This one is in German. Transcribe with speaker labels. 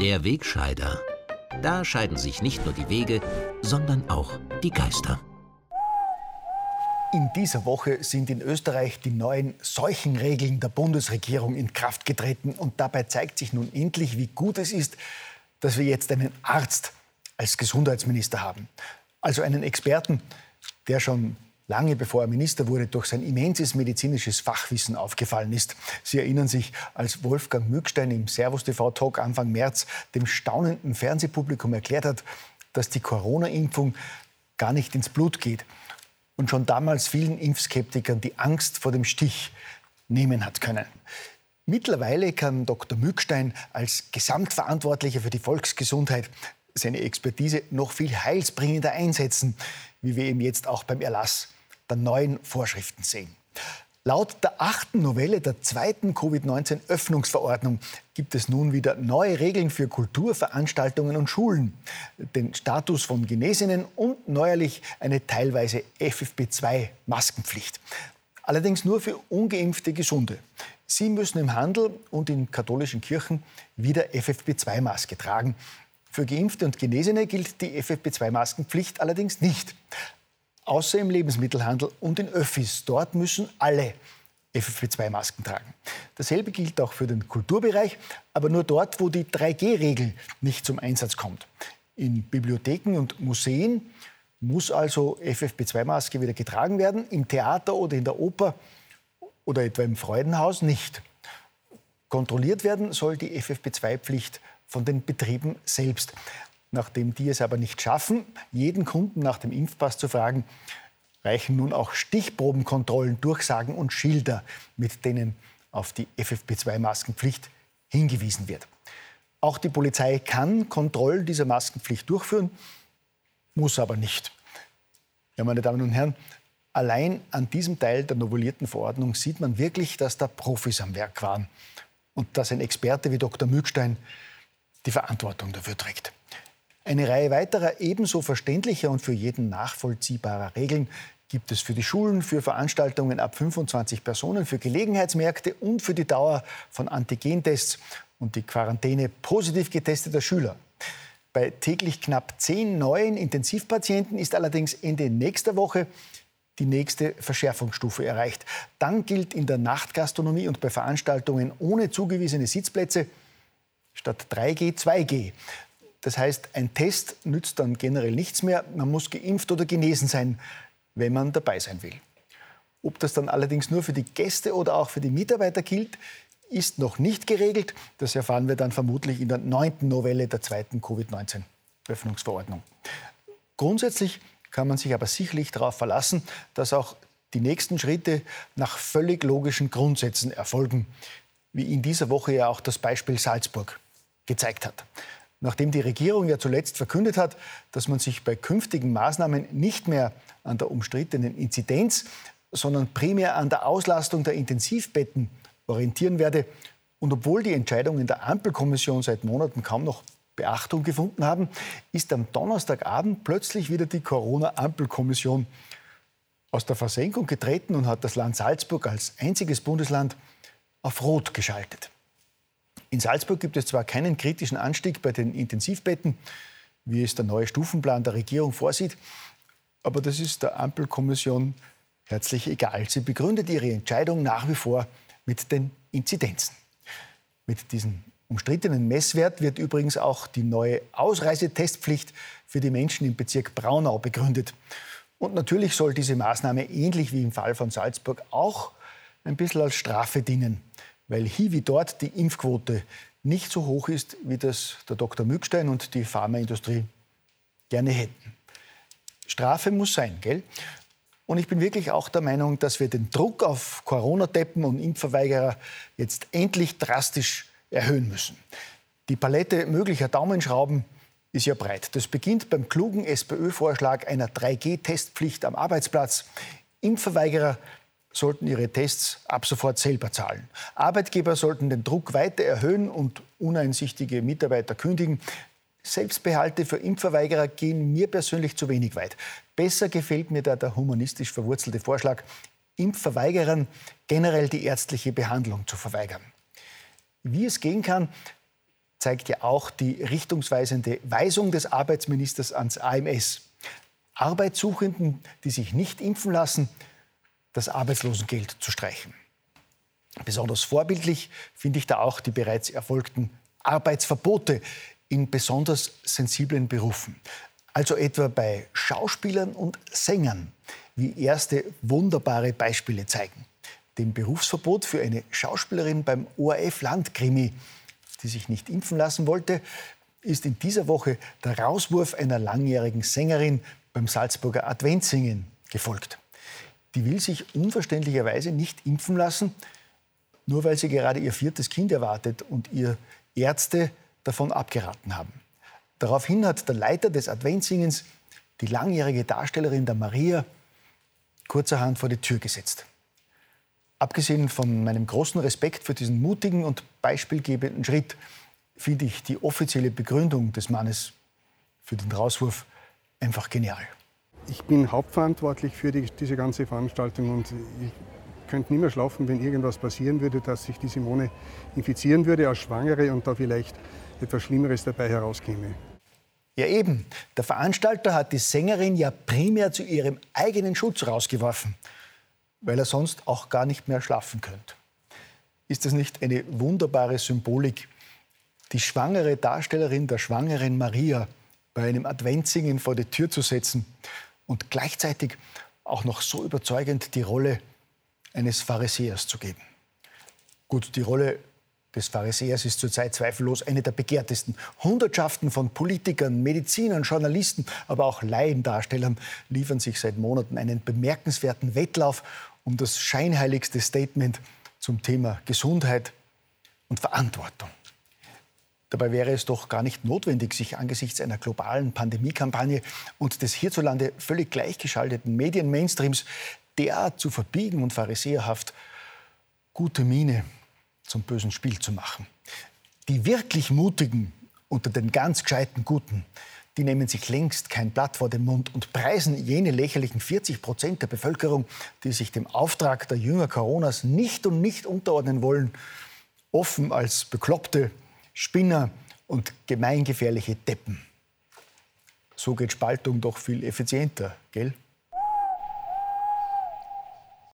Speaker 1: Der Wegscheider. Da scheiden sich nicht nur die Wege, sondern auch die Geister.
Speaker 2: In dieser Woche sind in Österreich die neuen Seuchenregeln der Bundesregierung in Kraft getreten. Und dabei zeigt sich nun endlich, wie gut es ist, dass wir jetzt einen Arzt als Gesundheitsminister haben. Also einen Experten, der schon lange bevor er Minister wurde, durch sein immenses medizinisches Fachwissen aufgefallen ist. Sie erinnern sich, als Wolfgang Mückstein im Servus TV Talk Anfang März dem staunenden Fernsehpublikum erklärt hat, dass die Corona-Impfung gar nicht ins Blut geht und schon damals vielen Impfskeptikern die Angst vor dem Stich nehmen hat können. Mittlerweile kann Dr. Mückstein als Gesamtverantwortlicher für die Volksgesundheit seine Expertise noch viel heilsbringender einsetzen, wie wir eben jetzt auch beim Erlass der neuen Vorschriften sehen. Laut der achten Novelle der zweiten Covid-19-Öffnungsverordnung gibt es nun wieder neue Regeln für Kulturveranstaltungen und Schulen, den Status von Genesenen und neuerlich eine teilweise FFP2-Maskenpflicht. Allerdings nur für ungeimpfte Gesunde. Sie müssen im Handel und in katholischen Kirchen wieder FFP2-Maske tragen. Für Geimpfte und Genesene gilt die FFP2-Maskenpflicht allerdings nicht außer im Lebensmittelhandel und in Öffis. Dort müssen alle FFP2-Masken tragen. Dasselbe gilt auch für den Kulturbereich, aber nur dort, wo die 3G-Regel nicht zum Einsatz kommt. In Bibliotheken und Museen muss also FFP2-Maske wieder getragen werden, im Theater oder in der Oper oder etwa im Freudenhaus nicht. Kontrolliert werden soll die FFP2-Pflicht von den Betrieben selbst. Nachdem die es aber nicht schaffen, jeden Kunden nach dem Impfpass zu fragen, reichen nun auch Stichprobenkontrollen, Durchsagen und Schilder, mit denen auf die FFP2-Maskenpflicht hingewiesen wird. Auch die Polizei kann Kontrollen dieser Maskenpflicht durchführen, muss aber nicht. Ja, meine Damen und Herren, allein an diesem Teil der novellierten Verordnung sieht man wirklich, dass da Profis am Werk waren und dass ein Experte wie Dr. Mückstein die Verantwortung dafür trägt. Eine Reihe weiterer ebenso verständlicher und für jeden nachvollziehbarer Regeln gibt es für die Schulen, für Veranstaltungen ab 25 Personen, für Gelegenheitsmärkte und für die Dauer von Antigentests und die Quarantäne positiv getesteter Schüler. Bei täglich knapp zehn neuen Intensivpatienten ist allerdings Ende nächster Woche die nächste Verschärfungsstufe erreicht. Dann gilt in der Nachtgastronomie und bei Veranstaltungen ohne zugewiesene Sitzplätze statt 3G 2G. Das heißt, ein Test nützt dann generell nichts mehr. Man muss geimpft oder genesen sein, wenn man dabei sein will. Ob das dann allerdings nur für die Gäste oder auch für die Mitarbeiter gilt, ist noch nicht geregelt. Das erfahren wir dann vermutlich in der neunten Novelle der zweiten Covid-19-Öffnungsverordnung. Grundsätzlich kann man sich aber sicherlich darauf verlassen, dass auch die nächsten Schritte nach völlig logischen Grundsätzen erfolgen, wie in dieser Woche ja auch das Beispiel Salzburg gezeigt hat nachdem die Regierung ja zuletzt verkündet hat, dass man sich bei künftigen Maßnahmen nicht mehr an der umstrittenen Inzidenz, sondern primär an der Auslastung der Intensivbetten orientieren werde. Und obwohl die Entscheidungen der Ampelkommission seit Monaten kaum noch Beachtung gefunden haben, ist am Donnerstagabend plötzlich wieder die Corona-Ampelkommission aus der Versenkung getreten und hat das Land Salzburg als einziges Bundesland auf Rot geschaltet. In Salzburg gibt es zwar keinen kritischen Anstieg bei den Intensivbetten, wie es der neue Stufenplan der Regierung vorsieht, aber das ist der Ampelkommission herzlich egal. Sie begründet ihre Entscheidung nach wie vor mit den Inzidenzen. Mit diesem umstrittenen Messwert wird übrigens auch die neue Ausreisetestpflicht für die Menschen im Bezirk Braunau begründet. Und natürlich soll diese Maßnahme ähnlich wie im Fall von Salzburg auch ein bisschen als Strafe dienen weil hier wie dort die Impfquote nicht so hoch ist, wie das der Dr. Mückstein und die Pharmaindustrie gerne hätten. Strafe muss sein, gell? Und ich bin wirklich auch der Meinung, dass wir den Druck auf Corona-Deppen und Impfverweigerer jetzt endlich drastisch erhöhen müssen. Die Palette möglicher Daumenschrauben ist ja breit. Das beginnt beim klugen SPÖ-Vorschlag einer 3G-Testpflicht am Arbeitsplatz. Impfverweigerer sollten ihre Tests ab sofort selber zahlen. Arbeitgeber sollten den Druck weiter erhöhen und uneinsichtige Mitarbeiter kündigen. Selbstbehalte für Impfverweigerer gehen mir persönlich zu wenig weit. Besser gefällt mir da der humanistisch verwurzelte Vorschlag, Impfverweigerern generell die ärztliche Behandlung zu verweigern. Wie es gehen kann, zeigt ja auch die richtungsweisende Weisung des Arbeitsministers ans AMS. Arbeitssuchenden, die sich nicht impfen lassen, das Arbeitslosengeld zu streichen. Besonders vorbildlich finde ich da auch die bereits erfolgten Arbeitsverbote in besonders sensiblen Berufen. Also etwa bei Schauspielern und Sängern, wie erste wunderbare Beispiele zeigen. Dem Berufsverbot für eine Schauspielerin beim ORF Landkrimi, die sich nicht impfen lassen wollte, ist in dieser Woche der Rauswurf einer langjährigen Sängerin beim Salzburger Adventsingen gefolgt. Die will sich unverständlicherweise nicht impfen lassen, nur weil sie gerade ihr viertes Kind erwartet und ihr Ärzte davon abgeraten haben. Daraufhin hat der Leiter des Adventsingens die langjährige Darstellerin der Maria kurzerhand vor die Tür gesetzt. Abgesehen von meinem großen Respekt für diesen mutigen und beispielgebenden Schritt finde ich die offizielle Begründung des Mannes für den Rauswurf einfach genial.
Speaker 3: Ich bin hauptverantwortlich für die, diese ganze Veranstaltung und ich könnte nicht mehr schlafen, wenn irgendwas passieren würde, dass sich die Simone infizieren würde als Schwangere und da vielleicht etwas Schlimmeres dabei herauskäme.
Speaker 2: Ja eben, der Veranstalter hat die Sängerin ja primär zu ihrem eigenen Schutz rausgeworfen, weil er sonst auch gar nicht mehr schlafen könnte. Ist das nicht eine wunderbare Symbolik, die schwangere Darstellerin der schwangeren Maria bei einem Adventsingen vor die Tür zu setzen und gleichzeitig auch noch so überzeugend die Rolle eines Pharisäers zu geben. Gut, die Rolle des Pharisäers ist zurzeit zweifellos eine der begehrtesten. Hundertschaften von Politikern, Medizinern, Journalisten, aber auch Laiendarstellern liefern sich seit Monaten einen bemerkenswerten Wettlauf um das scheinheiligste Statement zum Thema Gesundheit und Verantwortung. Dabei wäre es doch gar nicht notwendig, sich angesichts einer globalen Pandemiekampagne und des hierzulande völlig gleichgeschalteten Medien-Mainstreams derart zu verbiegen und pharisäerhaft gute Miene zum bösen Spiel zu machen. Die wirklich Mutigen unter den ganz gescheiten Guten, die nehmen sich längst kein Blatt vor den Mund und preisen jene lächerlichen 40 Prozent der Bevölkerung, die sich dem Auftrag der Jünger Coronas nicht und nicht unterordnen wollen, offen als bekloppte Spinner und gemeingefährliche Deppen. So geht Spaltung doch viel effizienter, gell?